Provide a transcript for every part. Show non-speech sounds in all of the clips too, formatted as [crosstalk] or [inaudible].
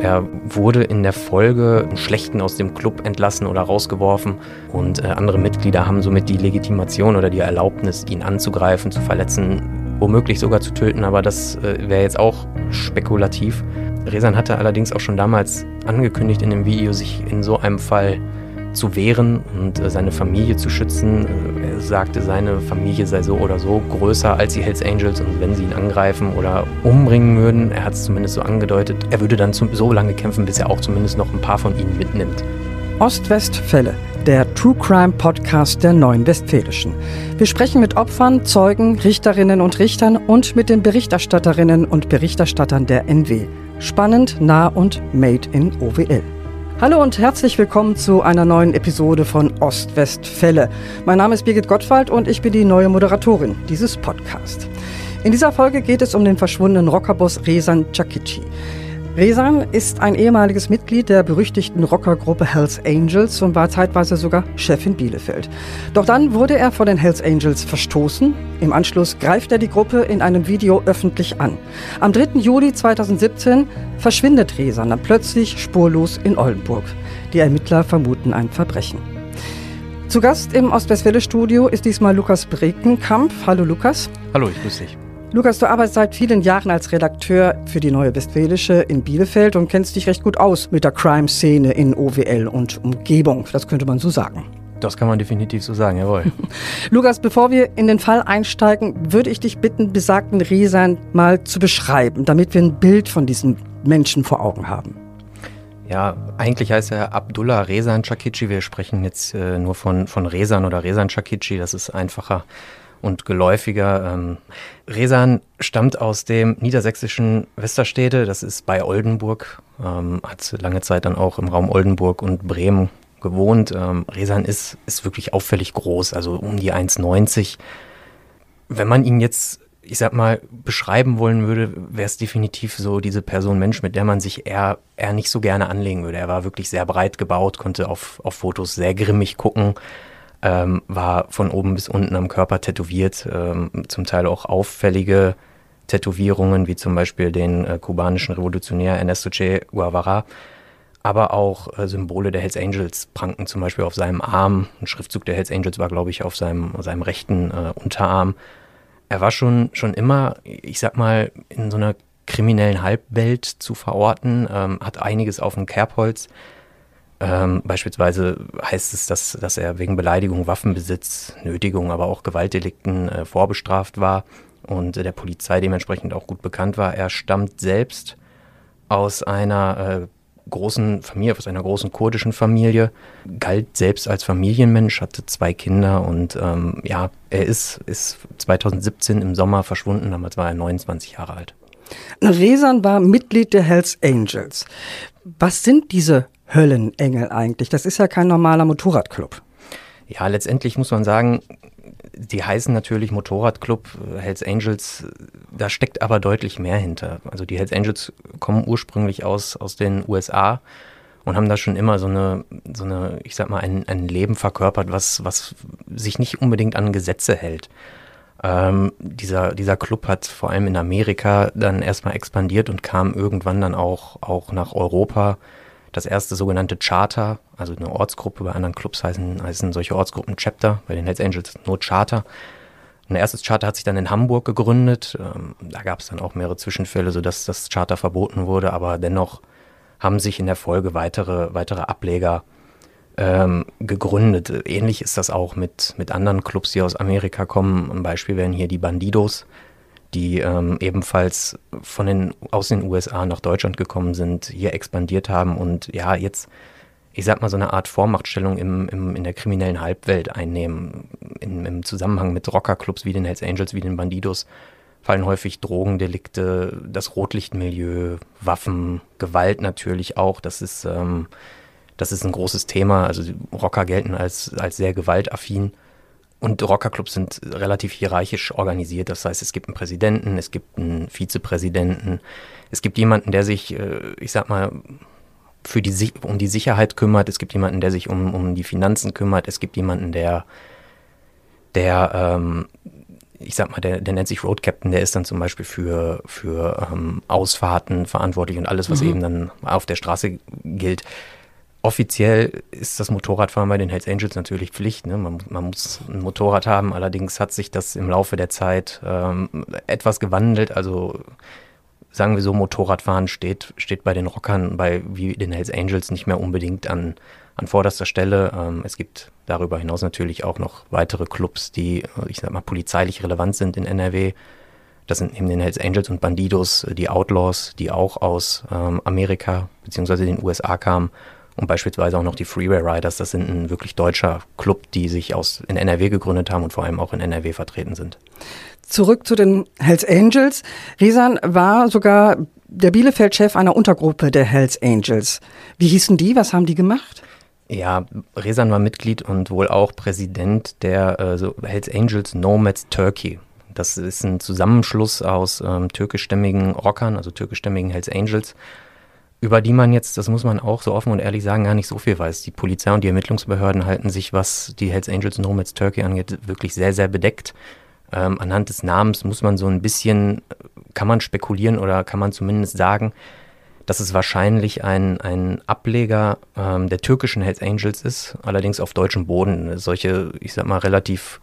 Er wurde in der Folge Schlechten aus dem Club entlassen oder rausgeworfen und äh, andere Mitglieder haben somit die Legitimation oder die Erlaubnis, ihn anzugreifen, zu verletzen, womöglich sogar zu töten, aber das äh, wäre jetzt auch spekulativ. Resan hatte allerdings auch schon damals angekündigt in dem Video, sich in so einem Fall zu wehren und äh, seine Familie zu schützen. Äh, er sagte, seine Familie sei so oder so größer als die Hells Angels und wenn sie ihn angreifen oder umbringen würden, er hat es zumindest so angedeutet, er würde dann so lange kämpfen, bis er auch zumindest noch ein paar von ihnen mitnimmt. Ostwestfälle, der True Crime Podcast der Neuen Westfälischen. Wir sprechen mit Opfern, Zeugen, Richterinnen und Richtern und mit den Berichterstatterinnen und Berichterstattern der NW. Spannend, nah und made in OWL. Hallo und herzlich willkommen zu einer neuen Episode von Ostwestfälle. Mein Name ist Birgit Gottwald und ich bin die neue Moderatorin dieses Podcasts. In dieser Folge geht es um den verschwundenen Rockerboss Rezan Chakici. Rezan ist ein ehemaliges Mitglied der berüchtigten Rockergruppe Hells Angels und war zeitweise sogar Chef in Bielefeld. Doch dann wurde er von den Hells Angels verstoßen. Im Anschluss greift er die Gruppe in einem Video öffentlich an. Am 3. Juli 2017 verschwindet Rezan dann plötzlich spurlos in Oldenburg. Die Ermittler vermuten ein Verbrechen. Zu Gast im Ostwestfälle-Studio ist diesmal Lukas Brekenkamp. Hallo Lukas. Hallo, ich grüße dich. Lukas, du arbeitest seit vielen Jahren als Redakteur für die Neue Westfälische in Bielefeld und kennst dich recht gut aus mit der Crime-Szene in OWL und Umgebung. Das könnte man so sagen. Das kann man definitiv so sagen, jawohl. [laughs] Lukas, bevor wir in den Fall einsteigen, würde ich dich bitten, besagten Resan mal zu beschreiben, damit wir ein Bild von diesem Menschen vor Augen haben. Ja, eigentlich heißt er Abdullah Rezan Chakici. Wir sprechen jetzt äh, nur von, von Rezan oder Rezan Chakici. Das ist einfacher und geläufiger. Ähm, Resan stammt aus dem niedersächsischen Westerstede, das ist bei Oldenburg, ähm, hat lange Zeit dann auch im Raum Oldenburg und Bremen gewohnt. Ähm, Resan ist, ist wirklich auffällig groß, also um die 1,90. Wenn man ihn jetzt, ich sag mal, beschreiben wollen würde, wäre es definitiv so diese Person Mensch, mit der man sich eher, eher nicht so gerne anlegen würde. Er war wirklich sehr breit gebaut, konnte auf, auf Fotos sehr grimmig gucken ähm, war von oben bis unten am Körper tätowiert, ähm, zum Teil auch auffällige Tätowierungen, wie zum Beispiel den äh, kubanischen Revolutionär Ernesto Che Guevara, aber auch äh, Symbole der Hells Angels pranken zum Beispiel auf seinem Arm. Ein Schriftzug der Hells Angels war, glaube ich, auf seinem, seinem rechten äh, Unterarm. Er war schon, schon immer, ich sag mal, in so einer kriminellen Halbwelt zu verorten, ähm, hat einiges auf dem Kerbholz. Ähm, beispielsweise heißt es, dass, dass er wegen Beleidigung, Waffenbesitz, Nötigung, aber auch Gewaltdelikten äh, vorbestraft war und äh, der Polizei dementsprechend auch gut bekannt war. Er stammt selbst aus einer äh, großen Familie, aus einer großen kurdischen Familie, galt selbst als Familienmensch, hatte zwei Kinder und ähm, ja, er ist, ist 2017 im Sommer verschwunden, damals war er 29 Jahre alt. Resan war Mitglied der Hells Angels. Was sind diese Höllenengel eigentlich? Das ist ja kein normaler Motorradclub. Ja, letztendlich muss man sagen, die heißen natürlich Motorradclub, Hells Angels, da steckt aber deutlich mehr hinter. Also die Hells Angels kommen ursprünglich aus, aus den USA und haben da schon immer so eine, so eine, ich sag mal, ein, ein Leben verkörpert, was, was sich nicht unbedingt an Gesetze hält. Ähm, dieser, dieser Club hat vor allem in Amerika dann erstmal expandiert und kam irgendwann dann auch, auch nach Europa das erste sogenannte Charter, also eine Ortsgruppe, bei anderen Clubs heißen, heißen solche Ortsgruppen Chapter, bei den Hells Angels nur Charter. Ein erstes Charter hat sich dann in Hamburg gegründet. Ähm, da gab es dann auch mehrere Zwischenfälle, sodass das Charter verboten wurde, aber dennoch haben sich in der Folge weitere, weitere Ableger ähm, gegründet. Ähnlich ist das auch mit, mit anderen Clubs, die aus Amerika kommen. Ein Beispiel wären hier die Bandidos, die ähm, ebenfalls von den, aus den USA nach Deutschland gekommen sind, hier expandiert haben und ja, jetzt, ich sag mal, so eine Art Vormachtstellung im, im, in der kriminellen Halbwelt einnehmen. In, Im Zusammenhang mit Rockerclubs wie den Hells Angels, wie den Bandidos fallen häufig Drogendelikte, das Rotlichtmilieu, Waffen, Gewalt natürlich auch. Das ist, ähm, das ist ein großes Thema. Also Rocker gelten als, als sehr gewaltaffin. Und Rockerclubs sind relativ hierarchisch organisiert. Das heißt, es gibt einen Präsidenten, es gibt einen Vizepräsidenten, es gibt jemanden, der sich, äh, ich sag mal, für die, um die Sicherheit kümmert, es gibt jemanden, der sich um, um die Finanzen kümmert, es gibt jemanden, der, der ähm, ich sag mal, der, der nennt sich Road Captain, der ist dann zum Beispiel für, für ähm, Ausfahrten verantwortlich und alles, was mhm. eben dann auf der Straße gilt. Offiziell ist das Motorradfahren bei den Hells Angels natürlich Pflicht. Ne? Man, man, muss ein Motorrad haben. Allerdings hat sich das im Laufe der Zeit ähm, etwas gewandelt. Also sagen wir so, Motorradfahren steht, steht bei den Rockern, bei wie den Hells Angels nicht mehr unbedingt an, an vorderster Stelle. Ähm, es gibt darüber hinaus natürlich auch noch weitere Clubs, die, ich sag mal, polizeilich relevant sind in NRW. Das sind eben den Hells Angels und Bandidos, die Outlaws, die auch aus ähm, Amerika bzw. den USA kamen. Und beispielsweise auch noch die Freeway Riders, das sind ein wirklich deutscher Club, die sich aus in NRW gegründet haben und vor allem auch in NRW vertreten sind. Zurück zu den Hells Angels. Risan war sogar der Bielefeld-Chef einer Untergruppe der Hells Angels. Wie hießen die? Was haben die gemacht? Ja, Resan war Mitglied und wohl auch Präsident der äh, so Hells Angels Nomads Turkey. Das ist ein Zusammenschluss aus ähm, türkischstämmigen Rockern, also türkischstämmigen Hells Angels, über die man jetzt, das muss man auch so offen und ehrlich sagen, gar nicht so viel weiß. Die Polizei und die Ermittlungsbehörden halten sich, was die Hells Angels Nomads Turkey angeht, wirklich sehr, sehr bedeckt. Ähm, anhand des Namens muss man so ein bisschen, kann man spekulieren oder kann man zumindest sagen, dass es wahrscheinlich ein, ein Ableger ähm, der türkischen Hells Angels ist, allerdings auf deutschem Boden. Solche, ich sag mal, relativ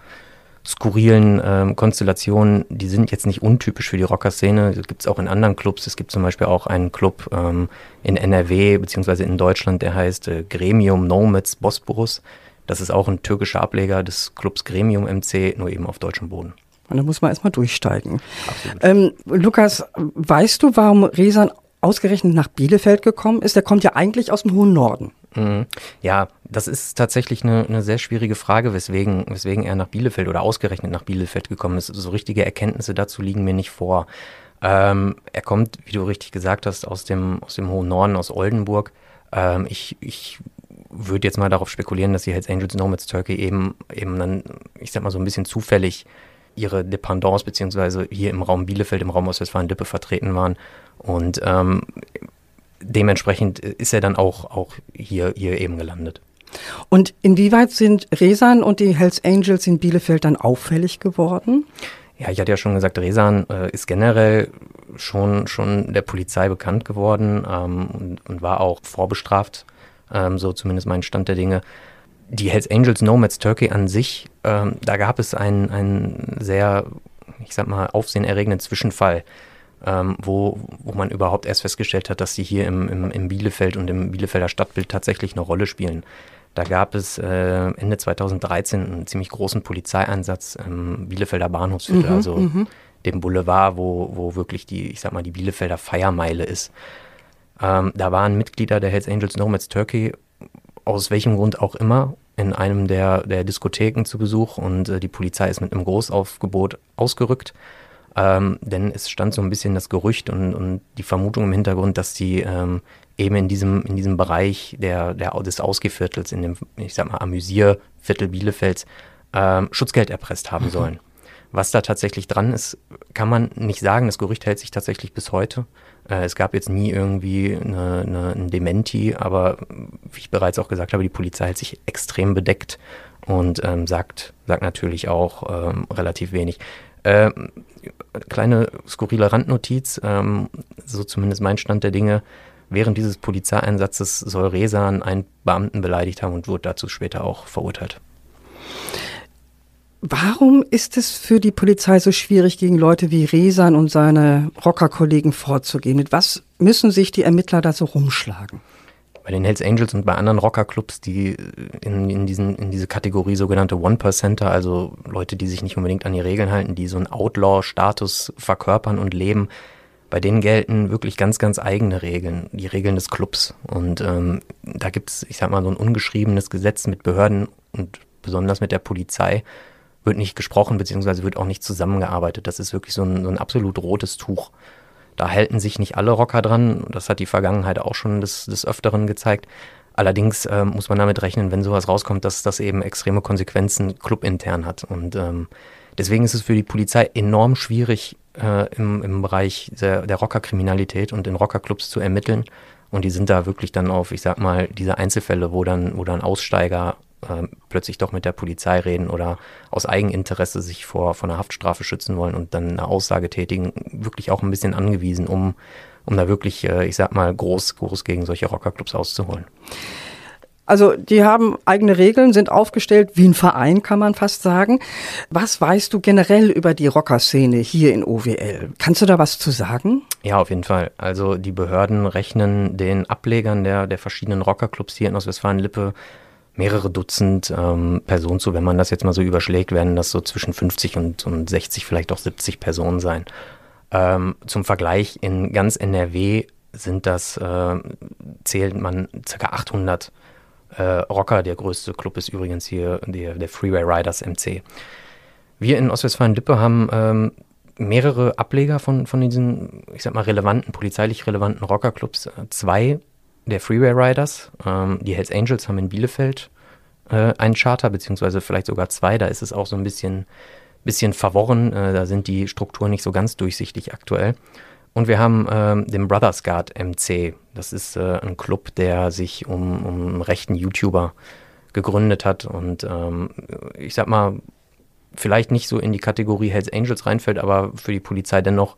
skurrilen ähm, Konstellationen, die sind jetzt nicht untypisch für die Rocker-Szene. Das gibt es auch in anderen Clubs. Es gibt zum Beispiel auch einen Club ähm, in NRW beziehungsweise in Deutschland, der heißt äh, Gremium Nomads Bosporus. Das ist auch ein türkischer Ableger des Clubs Gremium MC, nur eben auf deutschem Boden. Und da muss man erstmal durchsteigen. Ähm, Lukas, weißt du, warum Resan ausgerechnet nach Bielefeld gekommen ist? Der kommt ja eigentlich aus dem hohen Norden. Mhm. Ja, das ist tatsächlich eine, eine, sehr schwierige Frage, weswegen, weswegen er nach Bielefeld oder ausgerechnet nach Bielefeld gekommen ist. So richtige Erkenntnisse dazu liegen mir nicht vor. Ähm, er kommt, wie du richtig gesagt hast, aus dem, aus dem hohen Norden, aus Oldenburg. Ähm, ich, ich würde jetzt mal darauf spekulieren, dass die Hells Angels Nomads Turkey eben, eben dann, ich sag mal so ein bisschen zufällig ihre Dependance beziehungsweise hier im Raum Bielefeld, im Raum Ostwestfalen-Lippe vertreten waren. Und ähm, dementsprechend ist er dann auch, auch hier, hier eben gelandet. Und inwieweit sind Resan und die Hells Angels in Bielefeld dann auffällig geworden? Ja, ich hatte ja schon gesagt, Resan äh, ist generell schon, schon der Polizei bekannt geworden ähm, und, und, war auch vorbestraft, ähm, so zumindest mein Stand der Dinge. Die Hells Angels Nomads Turkey an sich, ähm, da gab es einen, einen sehr, ich sag mal, aufsehenerregenden Zwischenfall ähm, wo, wo man überhaupt erst festgestellt hat, dass sie hier im, im, im Bielefeld und im Bielefelder Stadtbild tatsächlich eine Rolle spielen. Da gab es äh, Ende 2013 einen ziemlich großen Polizeieinsatz im Bielefelder Bahnhofsviertel, mhm, also mhm. dem Boulevard, wo, wo wirklich die, ich sag mal, die Bielefelder Feiermeile ist. Ähm, da waren Mitglieder der Hells Angels Nomads Turkey, aus welchem Grund auch immer, in einem der, der Diskotheken zu Besuch und äh, die Polizei ist mit einem Großaufgebot ausgerückt. Ähm, denn es stand so ein bisschen das Gerücht und, und die Vermutung im Hintergrund, dass die ähm, eben in diesem, in diesem Bereich der, der, des Ausgeviertels, in dem, ich sag mal, Amüsierviertel Bielefelds, ähm, Schutzgeld erpresst haben mhm. sollen. Was da tatsächlich dran ist, kann man nicht sagen. Das Gerücht hält sich tatsächlich bis heute. Äh, es gab jetzt nie irgendwie eine, eine, ein Dementi, aber wie ich bereits auch gesagt habe, die Polizei hält sich extrem bedeckt und ähm, sagt, sagt natürlich auch ähm, relativ wenig. Ähm, kleine skurrile Randnotiz, ähm, so zumindest mein Stand der Dinge. Während dieses Polizeieinsatzes soll Resan einen Beamten beleidigt haben und wurde dazu später auch verurteilt. Warum ist es für die Polizei so schwierig, gegen Leute wie Resan und seine Rockerkollegen vorzugehen? Mit was müssen sich die Ermittler da so rumschlagen? Bei den Hells Angels und bei anderen Rockerclubs, die in, in, diesen, in diese Kategorie sogenannte One-Percenter, also Leute, die sich nicht unbedingt an die Regeln halten, die so einen Outlaw-Status verkörpern und leben, bei denen gelten wirklich ganz, ganz eigene Regeln, die Regeln des Clubs. Und ähm, da gibt's, ich sag mal, so ein ungeschriebenes Gesetz mit Behörden und besonders mit der Polizei wird nicht gesprochen, beziehungsweise wird auch nicht zusammengearbeitet. Das ist wirklich so ein, so ein absolut rotes Tuch. Da halten sich nicht alle Rocker dran. Das hat die Vergangenheit auch schon des, des Öfteren gezeigt. Allerdings äh, muss man damit rechnen, wenn sowas rauskommt, dass das eben extreme Konsequenzen clubintern hat. Und ähm, deswegen ist es für die Polizei enorm schwierig, äh, im, im Bereich der, der Rockerkriminalität und in Rockerclubs zu ermitteln. Und die sind da wirklich dann auf, ich sag mal, diese Einzelfälle, wo dann, wo dann Aussteiger äh, plötzlich doch mit der Polizei reden oder aus Eigeninteresse sich vor, vor einer Haftstrafe schützen wollen und dann eine Aussage tätigen, wirklich auch ein bisschen angewiesen, um, um da wirklich, äh, ich sag mal, groß, groß gegen solche Rockerclubs auszuholen. Also die haben eigene Regeln, sind aufgestellt wie ein Verein, kann man fast sagen. Was weißt du generell über die Rockerszene hier in OWL? Kannst du da was zu sagen? Ja, auf jeden Fall. Also die Behörden rechnen den Ablegern der, der verschiedenen Rockerclubs hier in Ostwestfalen-Lippe mehrere Dutzend ähm, Personen zu. Wenn man das jetzt mal so überschlägt, werden das so zwischen 50 und, und 60, vielleicht auch 70 Personen sein. Ähm, zum Vergleich, in ganz NRW sind das, äh, zählt man ca. 800 äh, Rocker. Der größte Club ist übrigens hier der, der Freeway Riders MC. Wir in Ostwestfalen-Lippe haben ähm, mehrere Ableger von, von diesen, ich sag mal, relevanten, polizeilich relevanten Rockerclubs. Zwei der Freeway Riders, ähm, die Hells Angels haben in Bielefeld äh, einen Charter, beziehungsweise vielleicht sogar zwei. Da ist es auch so ein bisschen, bisschen verworren. Äh, da sind die Strukturen nicht so ganz durchsichtig aktuell. Und wir haben ähm, den Brothers Guard MC. Das ist äh, ein Club, der sich um, um einen rechten YouTuber gegründet hat und ähm, ich sag mal, vielleicht nicht so in die Kategorie Hells Angels reinfällt, aber für die Polizei dennoch,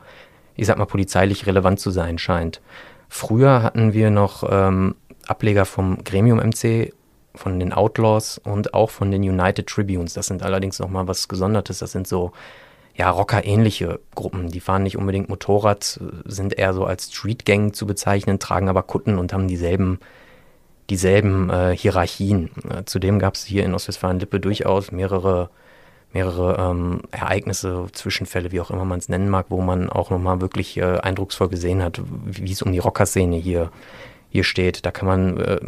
ich sag mal, polizeilich relevant zu sein scheint. Früher hatten wir noch ähm, Ableger vom Gremium MC, von den Outlaws und auch von den United Tribunes. Das sind allerdings nochmal was Gesondertes. Das sind so ja, Rocker-ähnliche Gruppen. Die fahren nicht unbedingt Motorrad, sind eher so als Street-Gang zu bezeichnen, tragen aber Kutten und haben dieselben, dieselben äh, Hierarchien. Äh, zudem gab es hier in Ostwestfalen-Lippe durchaus mehrere, mehrere ähm, Ereignisse, Zwischenfälle, wie auch immer man es nennen mag, wo man auch nochmal wirklich äh, eindrucksvoll gesehen hat, wie es um die Rockerszene hier, hier steht. Da kann man äh,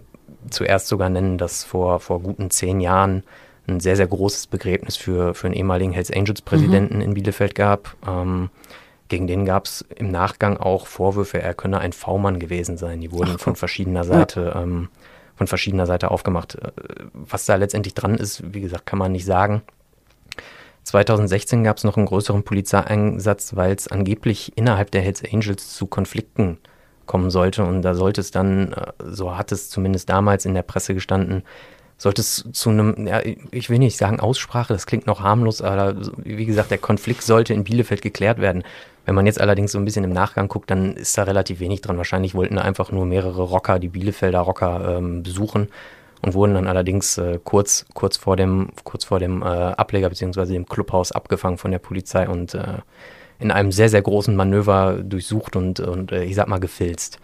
zuerst sogar nennen, dass vor, vor guten zehn Jahren ein sehr, sehr großes Begräbnis für, für einen ehemaligen Hells Angels Präsidenten mhm. in Bielefeld gab. Ähm, gegen den gab es im Nachgang auch Vorwürfe, er könne ein V-Mann gewesen sein. Die wurden Ach, von verschiedener Seite, ja. ähm, von verschiedener Seite aufgemacht. Äh, was da letztendlich dran ist, wie gesagt, kann man nicht sagen. 2016 gab es noch einen größeren Polizeieinsatz, weil es angeblich innerhalb der Hells Angels zu Konflikten kommen sollte. Und da sollte es dann, äh, so hat es zumindest damals in der Presse gestanden, sollte es zu einem, ja, ich will nicht sagen Aussprache, das klingt noch harmlos, aber wie gesagt, der Konflikt sollte in Bielefeld geklärt werden. Wenn man jetzt allerdings so ein bisschen im Nachgang guckt, dann ist da relativ wenig dran. Wahrscheinlich wollten einfach nur mehrere Rocker, die Bielefelder Rocker ähm, besuchen und wurden dann allerdings äh, kurz, kurz vor dem, kurz vor dem äh, Ableger bzw. dem Clubhaus abgefangen von der Polizei und äh, in einem sehr, sehr großen Manöver durchsucht und, und äh, ich sag mal gefilzt.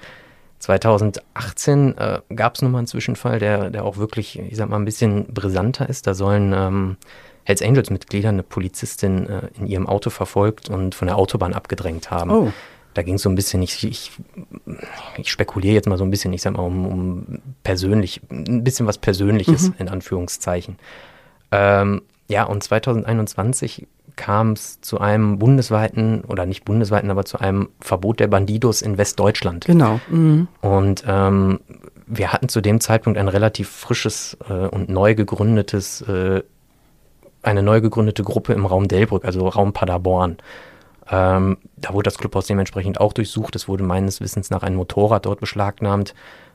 2018 äh, gab es nochmal einen Zwischenfall, der, der auch wirklich, ich sag mal, ein bisschen brisanter ist. Da sollen ähm, Hells Angels-Mitglieder eine Polizistin äh, in ihrem Auto verfolgt und von der Autobahn abgedrängt haben. Oh. Da ging es so ein bisschen, ich, ich, ich, spekuliere jetzt mal so ein bisschen, ich sag mal, um, um persönlich, ein bisschen was Persönliches mhm. in Anführungszeichen. Ähm, ja, und 2021 kam es zu einem bundesweiten, oder nicht bundesweiten, aber zu einem Verbot der Bandidos in Westdeutschland. Genau. Mhm. Und ähm, wir hatten zu dem Zeitpunkt ein relativ frisches äh, und neu gegründetes, äh, eine neu gegründete Gruppe im Raum Delbrück, also Raum Paderborn. Ähm, da wurde das Clubhaus dementsprechend auch durchsucht. Es wurde meines Wissens nach ein Motorrad dort beschlagnahmt.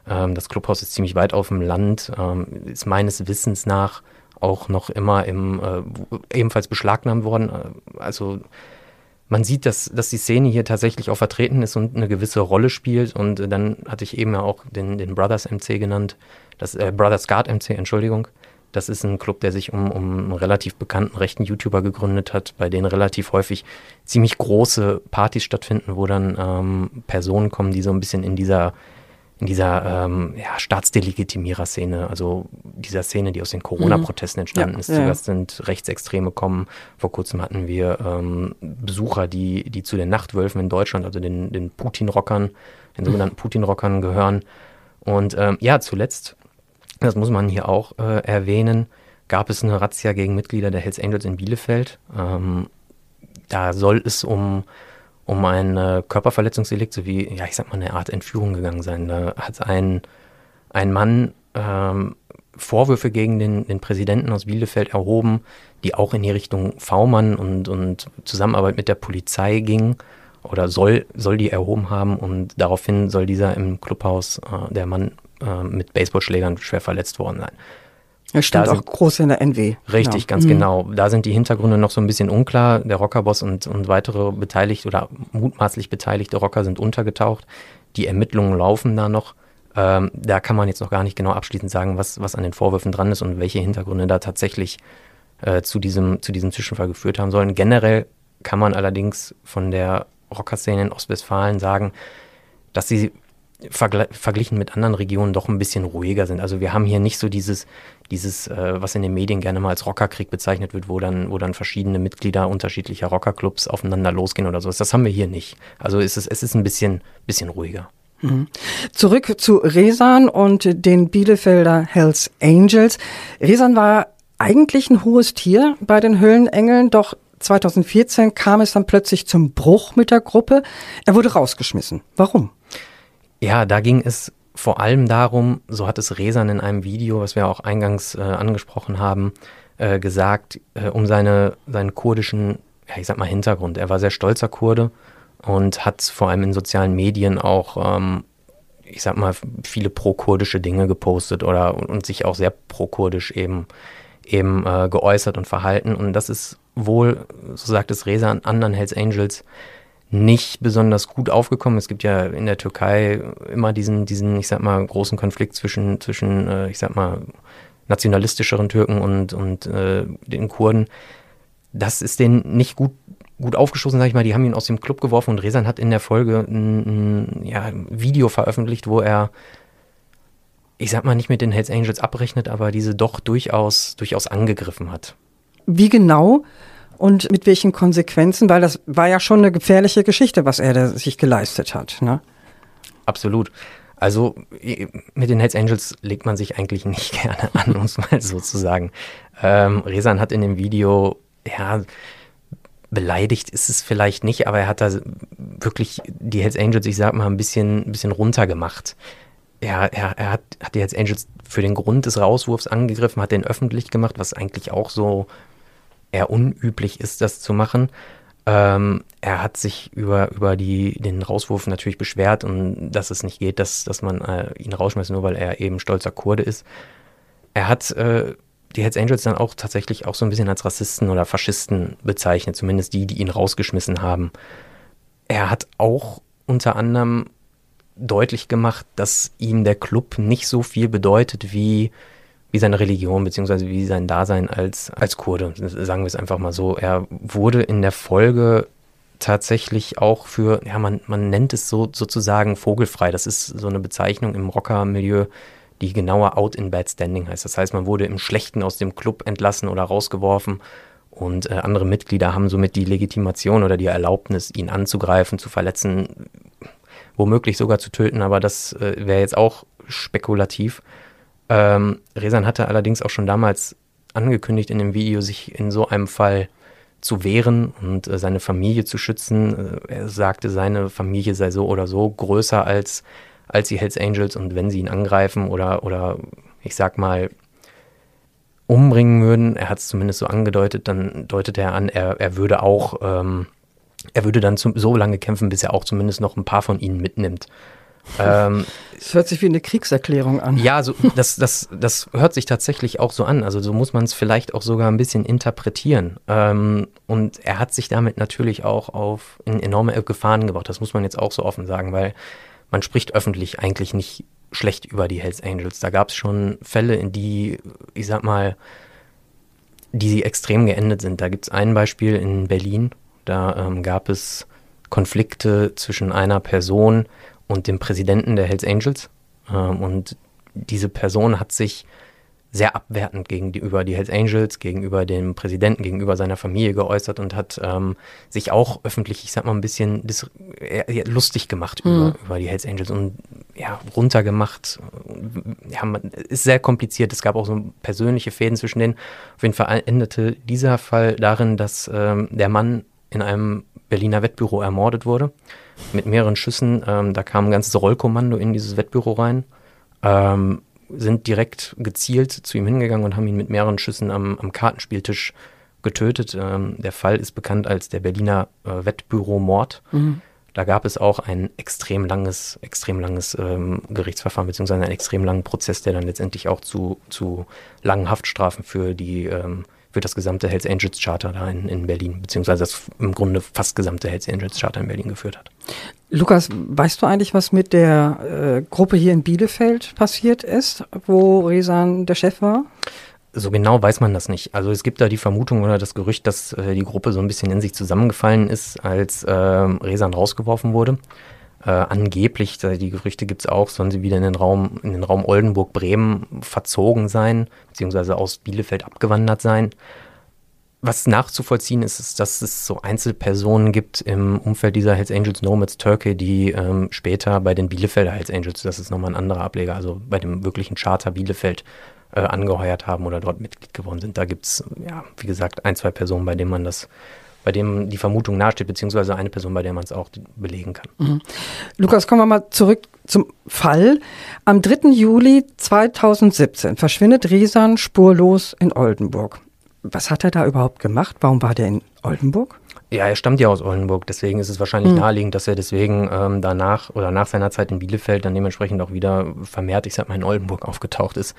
Ähm, das Clubhaus ist ziemlich weit auf dem Land, ähm, ist meines Wissens nach auch noch immer im, äh, ebenfalls beschlagnahmt worden. Äh, also man sieht, dass, dass die Szene hier tatsächlich auch vertreten ist und eine gewisse Rolle spielt. Und äh, dann hatte ich eben ja auch den, den Brothers MC genannt, das äh, Brothers Guard MC, Entschuldigung. Das ist ein Club, der sich um, um einen relativ bekannten rechten YouTuber gegründet hat, bei denen relativ häufig ziemlich große Partys stattfinden, wo dann ähm, Personen kommen, die so ein bisschen in dieser in dieser ähm, ja, Staatsdelegitimierer-Szene, also dieser Szene, die aus den Corona-Protesten entstanden ja, ist. Zuerst ja. sind Rechtsextreme kommen. Vor kurzem hatten wir ähm, Besucher, die, die zu den Nachtwölfen in Deutschland, also den, den Putin-Rockern, den sogenannten Putin-Rockern gehören. Und ähm, ja, zuletzt, das muss man hier auch äh, erwähnen, gab es eine Razzia gegen Mitglieder der Hells Angels in Bielefeld. Ähm, da soll es um um ein äh, Körperverletzungsdelikt sowie, ja, ich sag mal, eine Art Entführung gegangen sein. Da hat ein, ein Mann ähm, Vorwürfe gegen den, den Präsidenten aus Bielefeld erhoben, die auch in die Richtung V-Mann und, und Zusammenarbeit mit der Polizei ging oder soll, soll die erhoben haben und daraufhin soll dieser im Clubhaus, äh, der Mann, äh, mit Baseballschlägern schwer verletzt worden sein. Er stand Da auch sind- groß in der NW. Richtig, Ja. ganz Mhm. genau. Da sind die Hintergründe noch so ein bisschen unklar. Der Rockerboss und, und weitere beteiligte oder mutmaßlich beteiligte Rocker sind untergetaucht. Die Ermittlungen laufen da noch. Ähm, da kann man jetzt noch gar nicht genau abschließend sagen, was, was an den Vorwürfen dran ist und welche Hintergründe da tatsächlich äh, zu, diesem, zu diesem Zwischenfall geführt haben sollen. Generell kann man allerdings von der Rockerszene in Ostwestfalen sagen, dass sie vergle verglichen mit anderen Regionen doch ein bisschen ruhiger sind. Also wir haben hier nicht so dieses, dieses, äh, was in den Medien gerne mal als Rockerkrieg bezeichnet wird, wo dann, wo dann verschiedene Mitglieder unterschiedlicher Rockerclubs aufeinander losgehen oder sowas. Das haben wir hier nicht. Also es ist, es ist ein bisschen, bisschen ruhiger. Zurück zu Resan und den Bielefelder Hells Angels. Resan war eigentlich ein hohes Tier bei den Höllenengeln, doch 2014 kam es dann plötzlich zum Bruch mit der Gruppe. Er wurde rausgeschmissen. Warum? Ja, da ging es vor allem darum, so hat es Resan in einem Video, was wir auch eingangs äh, angesprochen haben, äh, gesagt, äh, um seine, seinen kurdischen, ja, ich sag mal, Hintergrund. Er war sehr stolzer Kurde und hat vor allem in sozialen Medien auch, ähm, ich sag mal, viele pro-kurdische Dinge gepostet oder und, sich auch sehr pro-kurdisch eben, eben äh, geäußert und verhalten. Und das ist wohl, so sagt es Resan, anderen Hells Angels nicht besonders gut aufgekommen. Es gibt ja in der Türkei immer diesen, diesen, ich sag mal, großen Konflikt zwischen, zwischen, äh, ich sag mal, nationalistischeren Türken und, und äh, den Kurden. Das ist denen nicht gut, gut aufgestoßen, sag ich mal. Die haben ihn aus dem Club geworfen und Resan hat in der Folge ein, ein ja, Video veröffentlicht, wo er, ich sag mal, nicht mit den Hells Angels abrechnet, aber diese doch durchaus, durchaus angegriffen hat. Wie genau und mit welchen Konsequenzen? Weil das war ja schon eine gefährliche Geschichte, was er da sich geleistet hat. Ne? Absolut. Also mit den Hells Angels legt man sich eigentlich [laughs] nicht gerne an, um es mal so zu sagen. Ähm, Resan hat in dem Video, ja, beleidigt ist es vielleicht nicht, aber er hat da wirklich die Hells Angels, ich sag mal, ein bisschen, ein bisschen runtergemacht. Er, er, er hat, hat die Hells Angels für den Grund des Rauswurfs angegriffen, hat den öffentlich gemacht, was eigentlich auch so eher unüblich ist, das zu machen. Ähm, er hat sich über, über die, den Rauswurf natürlich beschwert und dass es nicht geht, dass, dass man äh, ihn rausschmeißt, nur weil er eben stolzer Kurde ist. Er hat äh, die Hells Angels dann auch tatsächlich auch so ein bisschen als Rassisten oder Faschisten bezeichnet, zumindest die, die ihn rausgeschmissen haben. Er hat auch unter anderem deutlich gemacht, dass ihm der Club nicht so viel bedeutet wie, wie seine Religion, beziehungsweise wie sein Dasein als, als Kurde. Sagen wir es einfach mal so. Er wurde in der Folge tatsächlich auch für, ja, man, man nennt es so sozusagen vogelfrei. Das ist so eine Bezeichnung im Rocker-Milieu, die genauer out in bad standing heißt. Das heißt, man wurde im Schlechten aus dem Club entlassen oder rausgeworfen und äh, andere Mitglieder haben somit die Legitimation oder die Erlaubnis, ihn anzugreifen, zu verletzen, womöglich sogar zu töten, aber das äh, wäre jetzt auch spekulativ. Ähm, Resan hatte allerdings auch schon damals angekündigt in dem Video, sich in so einem Fall zu wehren und äh, seine Familie zu schützen. Äh, er sagte, seine Familie sei so oder so größer als, als die Hells Angels und wenn sie ihn angreifen oder, oder ich sag mal umbringen würden, er hat es zumindest so angedeutet, dann deutete er an, er, er würde auch, ähm, er würde dann zum, so lange kämpfen, bis er auch zumindest noch ein paar von ihnen mitnimmt. Ähm, Es hört sich wie eine Kriegserklärung an. ja, so, das, das, das hört sich tatsächlich auch so an. Also so muss man es vielleicht auch sogar ein bisschen interpretieren. Ähm, und er hat sich damit natürlich auch auf in enorme Gefahren gebracht. Das muss man jetzt auch so offen sagen, weil man spricht öffentlich eigentlich nicht schlecht über die Hells Angels. Da gab es schon Fälle, in die, ich sag mal, die extrem geendet sind. Da gibt es ein Beispiel in Berlin. Da ähm, gab es Konflikte zwischen einer Person und dem Präsidenten der Hells Angels. Ähm, und diese Person hat sich sehr abwertend gegenüber die Hells Angels, gegenüber dem Präsidenten, gegenüber seiner Familie geäußert und hat ähm, sich auch öffentlich, ich sag mal, ein bisschen äh, lustig gemacht über, über die Hells Angels und ja, runtergemacht. Ja, man, ist sehr kompliziert. Es gab auch so persönliche Fäden zwischen denen. Auf jeden Fall endete dieser Fall darin, dass ähm, der Mann in einem Berliner Wettbüro ermordet wurde mit mehreren Schüssen. Ähm, da kam ein ganzes Rollkommando in dieses Wettbüro rein. Ähm, sind direkt gezielt zu ihm hingegangen und haben ihn mit mehreren Schüssen am, am Kartenspieltisch getötet. Ähm, der Fall ist bekannt als der Berliner äh, Wettbüro-Mord. Da gab es auch ein extrem langes, extrem langes ähm, Gerichtsverfahren, beziehungsweise einen extrem langen Prozess, der dann letztendlich auch zu, zu langen Haftstrafen für die ähm, für das gesamte Hells Angels Charter da in, in Berlin, beziehungsweise das im Grunde fast gesamte Hells Angels Charter in Berlin geführt hat. Lukas, weißt du eigentlich, was mit der äh, Gruppe hier in Bielefeld passiert ist, wo Resan der Chef war? So genau weiß man das nicht. Also es gibt da die Vermutung oder das Gerücht, dass äh, die Gruppe so ein bisschen in sich zusammengefallen ist, als äh, Resan rausgeworfen wurde. Äh, angeblich, die Gerüchte gibt es auch, sollen sie wieder in den Raum, in den Raum Oldenburg-Bremen verzogen sein, beziehungsweise aus Bielefeld abgewandert sein. Was nachzuvollziehen ist, ist, dass es so Einzelpersonen gibt im Umfeld dieser Hells Angels Nomads Turkey, die ähm, später bei den Bielefelder Hells Angels, das ist nochmal ein anderer Ableger, also bei dem wirklichen Charter Bielefeld äh, angeheuert haben oder dort Mitglied geworden sind. Da gibt es, ja, wie gesagt, ein, zwei Personen, bei denen man das bei dem die Vermutung nahesteht, beziehungsweise eine Person, bei der man es auch belegen kann. Mhm. Lukas, kommen wir mal zurück zum Fall. Am 3. Juli 2017 verschwindet Riesan spurlos in Oldenburg. Was hat er da überhaupt gemacht? Warum war der in Oldenburg? Ja, er stammt ja aus Oldenburg, deswegen ist es wahrscheinlich mhm. naheliegend, dass er deswegen ähm, danach oder nach seiner Zeit in Bielefeld dann dementsprechend auch wieder vermehrt, ich sag mal, in Oldenburg aufgetaucht ist.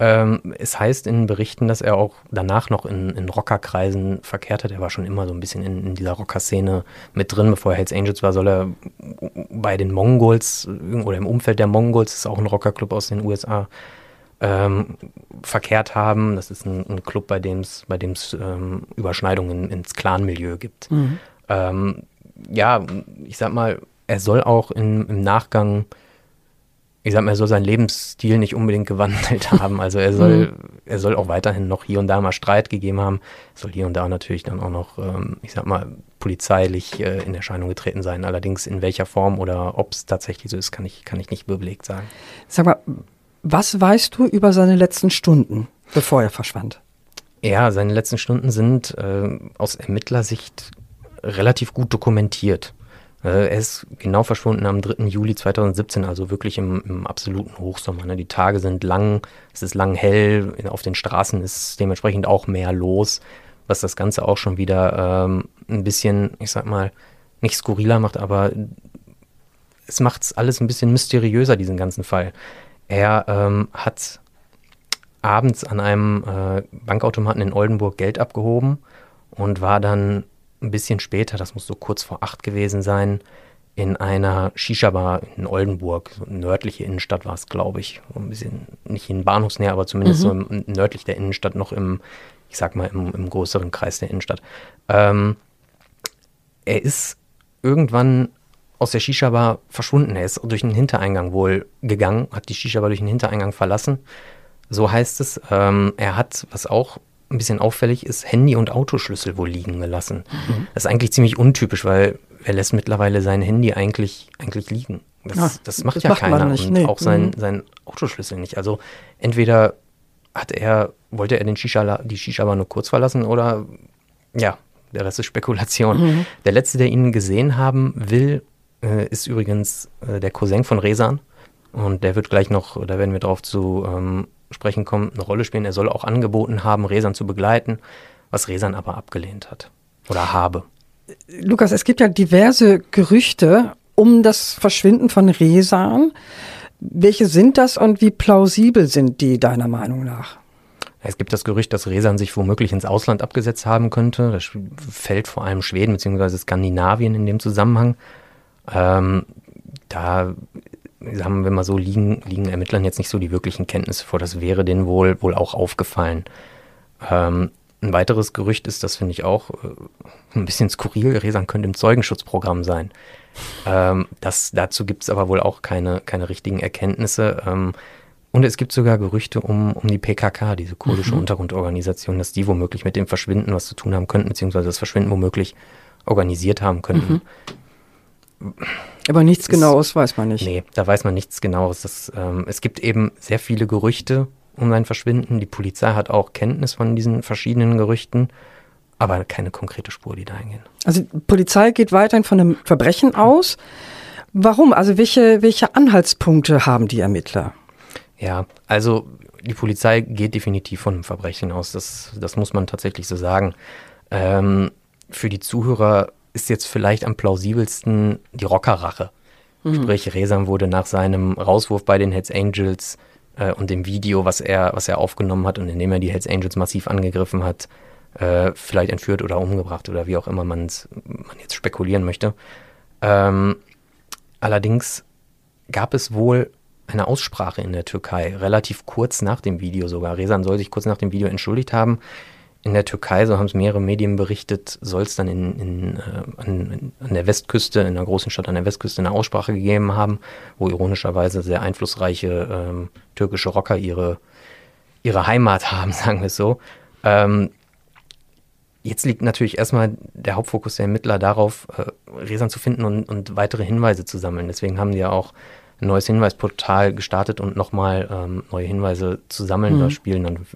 Ähm, es heißt in Berichten, dass er auch danach noch in, in Rockerkreisen verkehrt hat. Er war schon immer so ein bisschen in, in dieser Rocker-Szene mit drin. Bevor er Hells Angels war, soll er bei den Mongols oder im Umfeld der Mongols, das ist auch ein Rockerclub aus den USA, ähm, verkehrt haben. Das ist ein, ein Club, bei dem es bei dem's, ähm, Überschneidungen ins Clan-Milieu gibt. Mhm. Ähm, ja, ich sag mal, er soll auch in, im Nachgang ich sag mal, er soll seinen Lebensstil nicht unbedingt gewandelt [laughs] haben. Also er soll, mhm. er soll auch weiterhin noch hier und da mal Streit gegeben haben. Er soll hier und da natürlich dann auch noch, ähm, ich sag mal, polizeilich äh, in Erscheinung getreten sein. Allerdings in welcher Form oder ob es tatsächlich so ist, kann ich, kann ich nicht belegt sagen. Sag mal, was weißt du über seine letzten Stunden, bevor er verschwand? Ja, seine letzten Stunden sind äh, aus Ermittlersicht relativ gut dokumentiert. Äh, er ist genau verschwunden am 3. Juli 2017, also wirklich im, im absoluten Hochsommer. Ne? Die Tage sind lang, es ist lang hell, auf den Straßen ist dementsprechend auch mehr los, was das Ganze auch schon wieder ähm, ein bisschen, ich sag mal, nicht skurriler macht, aber es macht es alles ein bisschen mysteriöser, diesen ganzen Fall. Er ähm, hat abends an einem äh, Bankautomaten in Oldenburg Geld abgehoben und war dann ein bisschen später, das muss so kurz vor acht gewesen sein, in einer Shisha-Bar in Oldenburg, so nördliche Innenstadt war es, glaube ich. ein bisschen nicht in Bahnhofsnähe, aber zumindest mhm. so im, nördlich der Innenstadt, noch im, ich sag mal, im, im größeren Kreis der Innenstadt. Ähm, er ist irgendwann aus der Shisha-Bar verschwunden. Er ist durch den Hintereingang wohl gegangen, hat die Shisha-Bar durch den Hintereingang verlassen. So heißt es. Ähm, er hat, was auch ein bisschen auffällig ist, Handy und Autoschlüssel wohl liegen gelassen. Mhm. Das ist eigentlich ziemlich untypisch, weil wer lässt mittlerweile sein Handy eigentlich, eigentlich liegen? Das, ja, das macht das ja macht keiner. Und nee. auch sein, mhm. sein Autoschlüssel nicht. Also entweder hat er, wollte er den Shisha, die Shisha-Bar nur kurz verlassen oder ja, der Rest ist Spekulation. Mhm. Der letzte, der ihn gesehen haben will, äh, ist übrigens äh, der Cousin von Resan. Und der wird gleich noch, da werden wir drauf zu ähm, sprechen kommen, eine Rolle spielen. Er soll auch angeboten haben, Resan zu begleiten, was Resan aber abgelehnt hat oder habe. Lukas, es gibt ja diverse Gerüchte um das Verschwinden von Resan. Welche sind das und wie plausibel sind die deiner Meinung nach? Es gibt das Gerücht, dass Resan sich womöglich ins Ausland abgesetzt haben könnte. Das fällt vor allem Schweden bzw. Skandinavien in dem Zusammenhang. Ähm, da sagen wir mal so, liegen, liegen Ermittlern jetzt nicht so die wirklichen Kenntnisse vor. Das wäre denen wohl, wohl auch aufgefallen. Ähm, ein weiteres Gerücht ist, das finde ich auch äh, ein bisschen skurril, Resan könnte im Zeugenschutzprogramm sein. Ähm, das, dazu gibt es aber wohl auch keine, keine richtigen Erkenntnisse. Ähm, und es gibt sogar Gerüchte um, um die PKK, diese kurdische mhm. Untergrundorganisation, dass die womöglich mit dem Verschwinden was zu tun haben könnten, beziehungsweise das Verschwinden womöglich organisiert haben könnten. Mhm. Aber nichts Genaues weiß man nicht. Nee, da weiß man nichts Genaues. Das, ähm, es gibt eben sehr viele Gerüchte um sein Verschwinden. Die Polizei hat auch Kenntnis von diesen verschiedenen Gerüchten, aber keine konkrete Spur, die dahin gehen. Also die Polizei geht weiterhin von einem Verbrechen aus. Warum? Also welche, welche Anhaltspunkte haben die Ermittler? Ja, also die Polizei geht definitiv von einem Verbrechen aus. Das, das muss man tatsächlich so sagen. Ähm, für die Zuhörer ist jetzt vielleicht am plausibelsten die Rockerrache. Mhm. Sprich, Resan wurde nach seinem Rauswurf bei den Hells Angels äh, und dem Video, was er, was er aufgenommen hat und in dem er die Hells Angels massiv angegriffen hat, äh, vielleicht entführt oder umgebracht oder wie auch immer man jetzt spekulieren möchte. Ähm, allerdings gab es wohl eine Aussprache in der Türkei, relativ kurz nach dem Video sogar. Resan soll sich kurz nach dem Video entschuldigt haben. In der Türkei, so haben es mehrere Medien berichtet, soll es dann in, in, äh, an, an, der Westküste, in einer großen Stadt an der Westküste eine Aussprache gegeben haben, wo ironischerweise sehr einflussreiche ähm, türkische Rocker ihre, ihre Heimat [laughs] haben, sagen wir es so. Ähm, Jetzt liegt natürlich erstmal der Hauptfokus der Ermittler darauf, äh, Resan zu finden und, und, weitere Hinweise zu sammeln. Deswegen haben die ja auch ein neues Hinweisportal gestartet und nochmal ähm, neue Hinweise zu sammeln. Mhm. Da spielen dann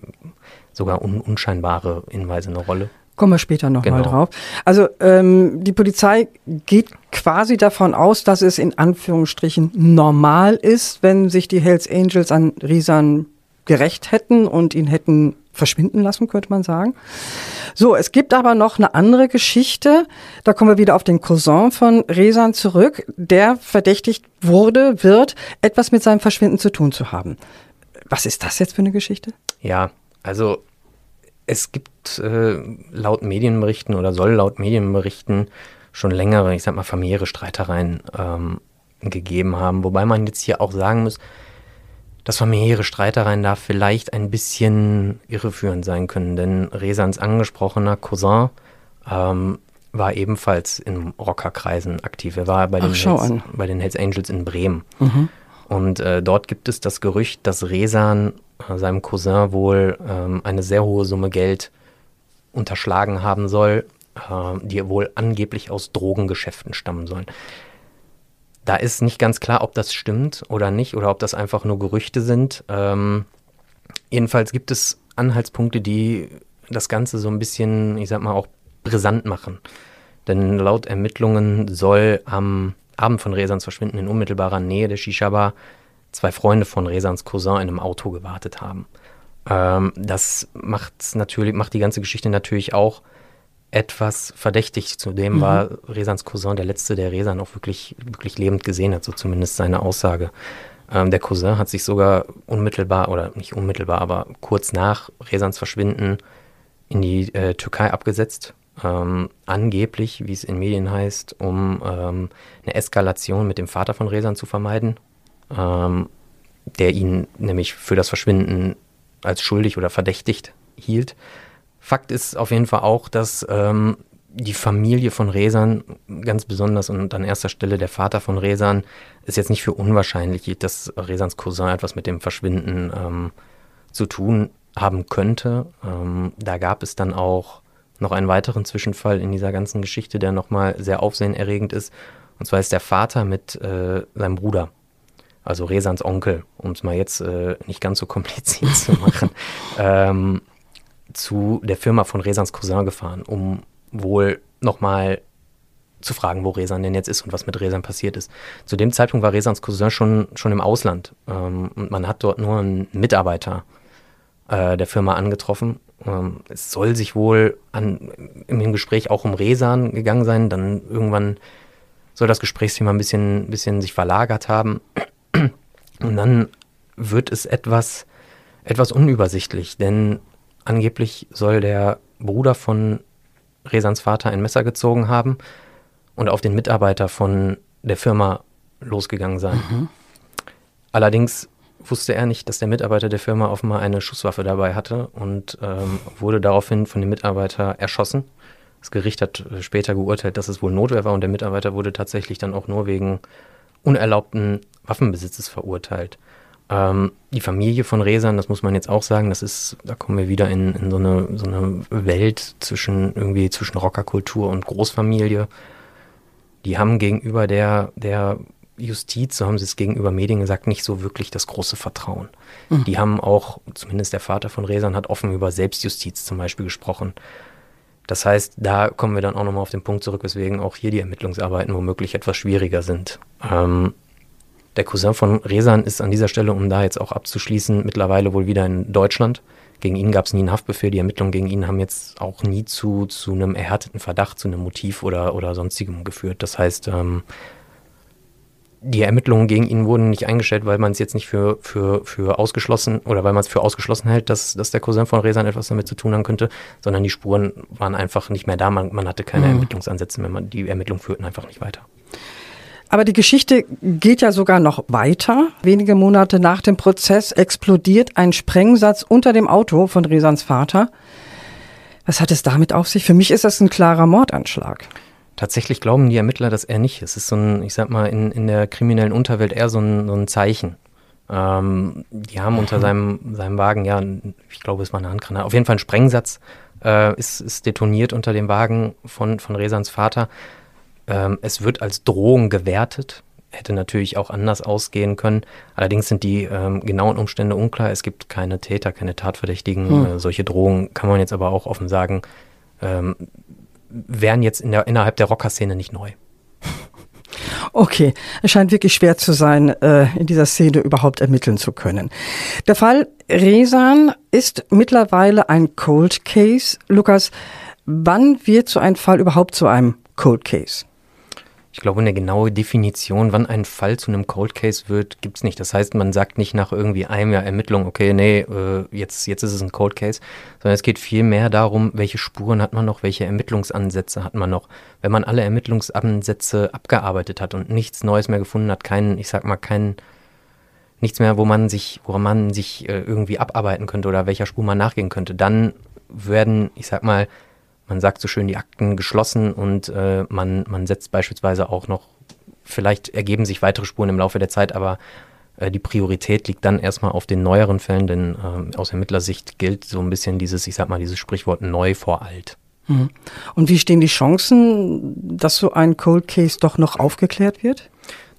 sogar un unscheinbare Hinweise eine Rolle. Kommen wir später nochmal genau. drauf. Also ähm, die Polizei geht quasi davon aus, dass es in Anführungsstrichen normal ist, wenn sich die Hells Angels an Risan gerecht hätten und ihn hätten verschwinden lassen, könnte man sagen. So, es gibt aber noch eine andere Geschichte. Da kommen wir wieder auf den Cousin von Resan zurück, der verdächtigt wurde, wird, etwas mit seinem Verschwinden zu tun zu haben. Was ist das jetzt für eine Geschichte? Ja, also es gibt äh, laut Medienberichten oder soll laut Medienberichten schon längere, ich sag mal, familiäre Streitereien ähm, gegeben haben. Wobei man jetzt hier auch sagen muss, dass familiäre Streitereien da vielleicht ein bisschen irreführend sein können, denn Resans angesprochener Cousin ähm, war ebenfalls in Rockerkreisen aktiv. Er war bei den, Ach, Hells, bei den Hells Angels in Bremen. Mhm. Und äh, dort gibt es das Gerücht, dass Resan seinem Cousin wohl ähm, eine sehr hohe Summe Geld unterschlagen haben soll, äh, die wohl angeblich aus Drogengeschäften stammen sollen. Da ist nicht ganz klar, ob das stimmt oder nicht oder ob das einfach nur Gerüchte sind. Ähm, jedenfalls gibt es Anhaltspunkte, die das Ganze so ein bisschen, ich sag mal, auch brisant machen. Denn laut Ermittlungen soll am Abend von Resans Verschwinden in unmittelbarer Nähe der Shisha-Bar zwei Freunde von Resans Cousin in einem Auto gewartet haben. Ähm, das macht natürlich, macht die ganze Geschichte natürlich auch etwas verdächtig. Zudem mhm. war Resans Cousin der letzte, der Resan auch wirklich, wirklich lebend gesehen hat, so zumindest seine Aussage. Ähm, der Cousin hat sich sogar unmittelbar, oder nicht unmittelbar, aber kurz nach Resans Verschwinden in die äh, Türkei abgesetzt. Ähm, angeblich, wie es in Medien heißt, um ähm, eine Eskalation mit dem Vater von Resan zu vermeiden, ähm, der ihn nämlich für das Verschwinden als schuldig oder verdächtigt hielt. Fakt ist auf jeden Fall auch, dass ähm, die Familie von Resan ganz besonders und an erster Stelle der Vater von Resan ist jetzt nicht für unwahrscheinlich, dass Resans Cousin etwas mit dem Verschwinden ähm, zu tun haben könnte. Ähm, da gab es dann auch noch einen weiteren Zwischenfall in dieser ganzen Geschichte, der nochmal sehr aufsehenerregend ist. Und zwar ist der Vater mit äh, seinem Bruder, also Resans Onkel, um es mal jetzt äh, nicht ganz so [laughs] kompliziert zu machen, ähm, zu der Firma von Resans Cousin gefahren, um wohl nochmal zu fragen, wo Resan denn jetzt ist und was mit Resan passiert ist. Zu dem Zeitpunkt war Resans Cousin schon, schon im Ausland ähm, und man hat dort nur einen Mitarbeiter äh, der Firma angetroffen. Ähm, es soll sich wohl an, im Gespräch auch um Resan gegangen sein. Dann irgendwann soll das Gesprächsthema ein bisschen, bisschen sich verlagert haben. Und dann wird es etwas, etwas unübersichtlich, denn Angeblich soll der Bruder von Resans Vater ein Messer gezogen haben und auf den Mitarbeiter von der Firma losgegangen sein. Mhm. Allerdings wusste er nicht, dass der Mitarbeiter der Firma offenbar eine Schusswaffe dabei hatte und ähm, wurde daraufhin von dem Mitarbeiter erschossen. Das Gericht hat später geurteilt, dass es wohl Notwehr war und der Mitarbeiter wurde tatsächlich dann auch nur wegen unerlaubten Waffenbesitzes verurteilt. Ähm, die Familie von Resan, das muss man jetzt auch sagen, das ist, da kommen wir wieder in, in so, eine, so eine Welt zwischen irgendwie zwischen Rockerkultur und Großfamilie. Die haben gegenüber der, der Justiz, so haben sie es gegenüber Medien gesagt, nicht so wirklich das große Vertrauen. Mhm. Die haben auch, zumindest der Vater von Resan hat offen über Selbstjustiz zum Beispiel gesprochen. Das heißt, da kommen wir dann auch nochmal auf den Punkt zurück, weswegen auch hier die Ermittlungsarbeiten womöglich etwas schwieriger sind. Ähm, der Cousin von Resan ist an dieser Stelle, um da jetzt auch abzuschließen, mittlerweile wohl wieder in Deutschland Gegen ihn gab es nie einen Haftbefehl. Die Ermittlungen gegen ihn haben jetzt auch nie zu, zu einem erhärteten Verdacht, zu einem Motiv oder, oder sonstigem geführt. Das heißt, ähm, die Ermittlungen gegen ihn wurden nicht eingestellt, weil man es jetzt nicht für, für, für ausgeschlossen oder weil man es für ausgeschlossen hält, dass, dass der Cousin von Resan etwas damit zu tun haben könnte, sondern die Spuren waren einfach nicht mehr da. Man, man hatte keine mhm. Ermittlungsansätze mehr. Man, die Ermittlungen führten einfach nicht weiter. Aber die Geschichte geht ja sogar noch weiter. Wenige Monate nach dem Prozess explodiert ein Sprengsatz unter dem Auto von Resans Vater. Was hat es damit auf sich? Für mich ist das ein klarer Mordanschlag. Tatsächlich glauben die Ermittler das eher nicht. Es ist so ein, ich sag mal, in, in der kriminellen Unterwelt eher so ein, so ein Zeichen. Ähm, die haben unter seinem, seinem Wagen, ja, ich glaube, es war eine Handgranate, auf jeden Fall ein Sprengsatz äh, ist, ist detoniert unter dem Wagen von, von Resans Vater. Ähm, es wird als Drohung gewertet. Hätte natürlich auch anders ausgehen können. Allerdings sind die ähm, genauen Umstände unklar. Es gibt keine Täter, keine Tatverdächtigen. Hm. Äh, solche Drohungen kann man jetzt aber auch offen sagen, ähm, wären jetzt in der, innerhalb der Rockerszene nicht neu. [laughs] Okay, es scheint wirklich schwer zu sein, äh, in dieser Szene überhaupt ermitteln zu können. Der Fall Resan ist mittlerweile ein Cold Case. Lukas, wann wird so ein Fall überhaupt zu einem Cold Case? Ich glaube, eine genaue Definition, wann ein Fall zu einem Cold Case wird, gibt es nicht. Das heißt, man sagt nicht nach irgendwie einem Jahr Ermittlung, okay, nee, äh, jetzt, jetzt ist es ein Cold Case, sondern es geht viel mehr darum, welche Spuren hat man noch, welche Ermittlungsansätze hat man noch. Wenn man alle Ermittlungsansätze abgearbeitet hat und nichts Neues mehr gefunden hat, keinen, ich sag mal, keinen, nichts mehr, wo man sich, wo man sich äh, irgendwie abarbeiten könnte oder welcher Spur man nachgehen könnte, dann werden, ich sag mal, man sagt so schön, die Akten geschlossen und äh, man, man setzt beispielsweise auch noch, vielleicht ergeben sich weitere Spuren im Laufe der Zeit, aber äh, die Priorität liegt dann erstmal auf den neueren Fällen, denn äh, aus Ermittlersicht gilt so ein bisschen dieses, ich sag mal, dieses Sprichwort neu vor alt. Mhm. Und wie stehen die Chancen, dass so ein Cold Case doch noch aufgeklärt wird?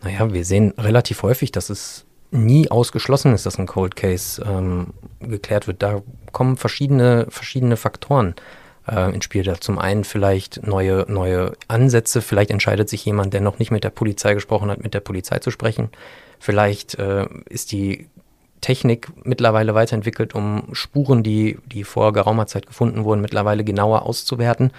Naja, wir sehen relativ häufig, dass es nie ausgeschlossen ist, dass ein Cold Case ähm, geklärt wird. Da kommen verschiedene, verschiedene Faktoren äh, ins Spiel. Da zum einen vielleicht neue, neue Ansätze, vielleicht entscheidet sich jemand, der noch nicht mit der Polizei gesprochen hat, mit der Polizei zu sprechen. Vielleicht äh, ist die Technik mittlerweile weiterentwickelt, um Spuren, die, die vor geraumer Zeit gefunden wurden, mittlerweile genauer auszuwerten.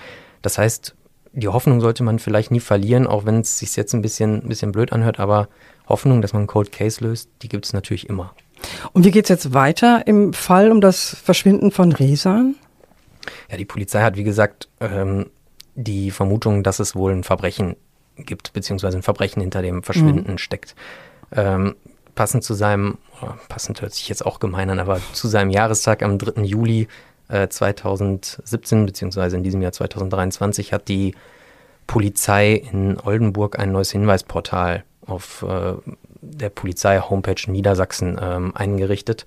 Das heißt, die Hoffnung sollte man vielleicht nie verlieren, auch wenn es sich jetzt ein bisschen, ein bisschen blöd anhört, aber Hoffnung, dass man einen Cold Case löst, die gibt es natürlich immer. Und wie geht es jetzt weiter im Fall um das Verschwinden von Resan? Ja, die Polizei hat, wie gesagt, ähm, die Vermutung, dass es wohl ein Verbrechen gibt, beziehungsweise ein Verbrechen hinter dem Verschwinden mhm. steckt. Ähm, passend zu seinem, passend hört sich jetzt auch gemein an, aber zu seinem Jahrestag am 3. Juli äh, 2017, beziehungsweise in diesem Jahr 2023, hat die Polizei in Oldenburg ein neues Hinweisportal auf äh, der Polizei-Homepage Niedersachsen ähm, eingerichtet.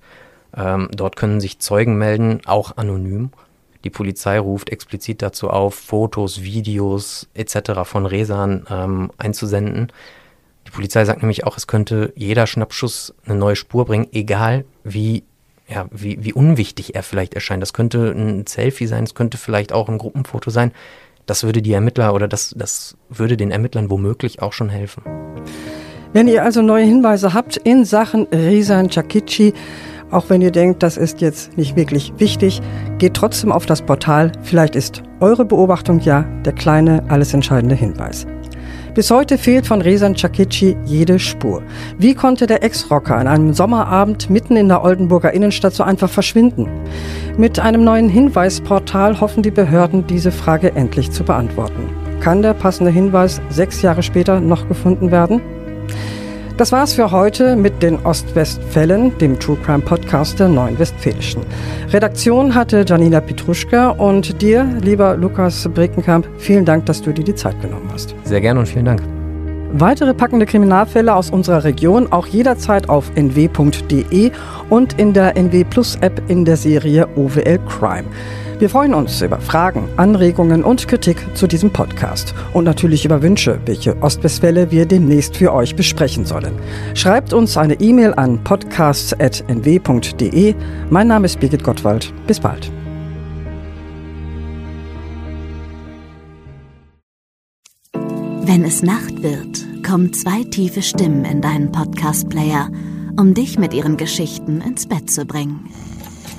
Ähm, dort können sich Zeugen melden, auch anonym. Die Polizei ruft explizit dazu auf, Fotos, Videos etc. von Resan ähm, einzusenden. Die Polizei sagt nämlich auch, es könnte jeder Schnappschuss eine neue Spur bringen, egal wie, ja, wie, wie unwichtig er vielleicht erscheint. Das könnte ein Selfie sein, es könnte vielleicht auch ein Gruppenfoto sein. Das würde die Ermittler oder das, das würde den Ermittlern womöglich auch schon helfen. Wenn ihr also neue Hinweise habt in Sachen Resan Chakichi, auch wenn ihr denkt, das ist jetzt nicht wirklich wichtig, geht trotzdem auf das Portal. Vielleicht ist eure Beobachtung ja der kleine, alles entscheidende Hinweis. Bis heute fehlt von Resan Chakichi jede Spur. Wie konnte der Ex-Rocker an einem Sommerabend mitten in der Oldenburger Innenstadt so einfach verschwinden? Mit einem neuen Hinweisportal hoffen die Behörden, diese Frage endlich zu beantworten. Kann der passende Hinweis sechs Jahre später noch gefunden werden? Das war's für heute mit den Ostwestfällen, dem True Crime Podcast der Neuen Westfälischen. Redaktion hatte Janina Petruschka und dir, lieber Lukas Brekenkamp, vielen Dank, dass du dir die Zeit genommen hast. Sehr gerne und vielen Dank. Weitere packende Kriminalfälle aus unserer Region auch jederzeit auf nw.de und in der NW Plus App in der Serie OWL Crime. Wir freuen uns über Fragen, Anregungen und Kritik zu diesem Podcast und natürlich über Wünsche, welche Ostwestfälle wir demnächst für euch besprechen sollen. Schreibt uns eine E-Mail an podcasts.nw.de. Mein Name ist Birgit Gottwald. Bis bald. Wenn es Nacht wird, kommen zwei tiefe Stimmen in deinen Podcast-Player, um dich mit ihren Geschichten ins Bett zu bringen.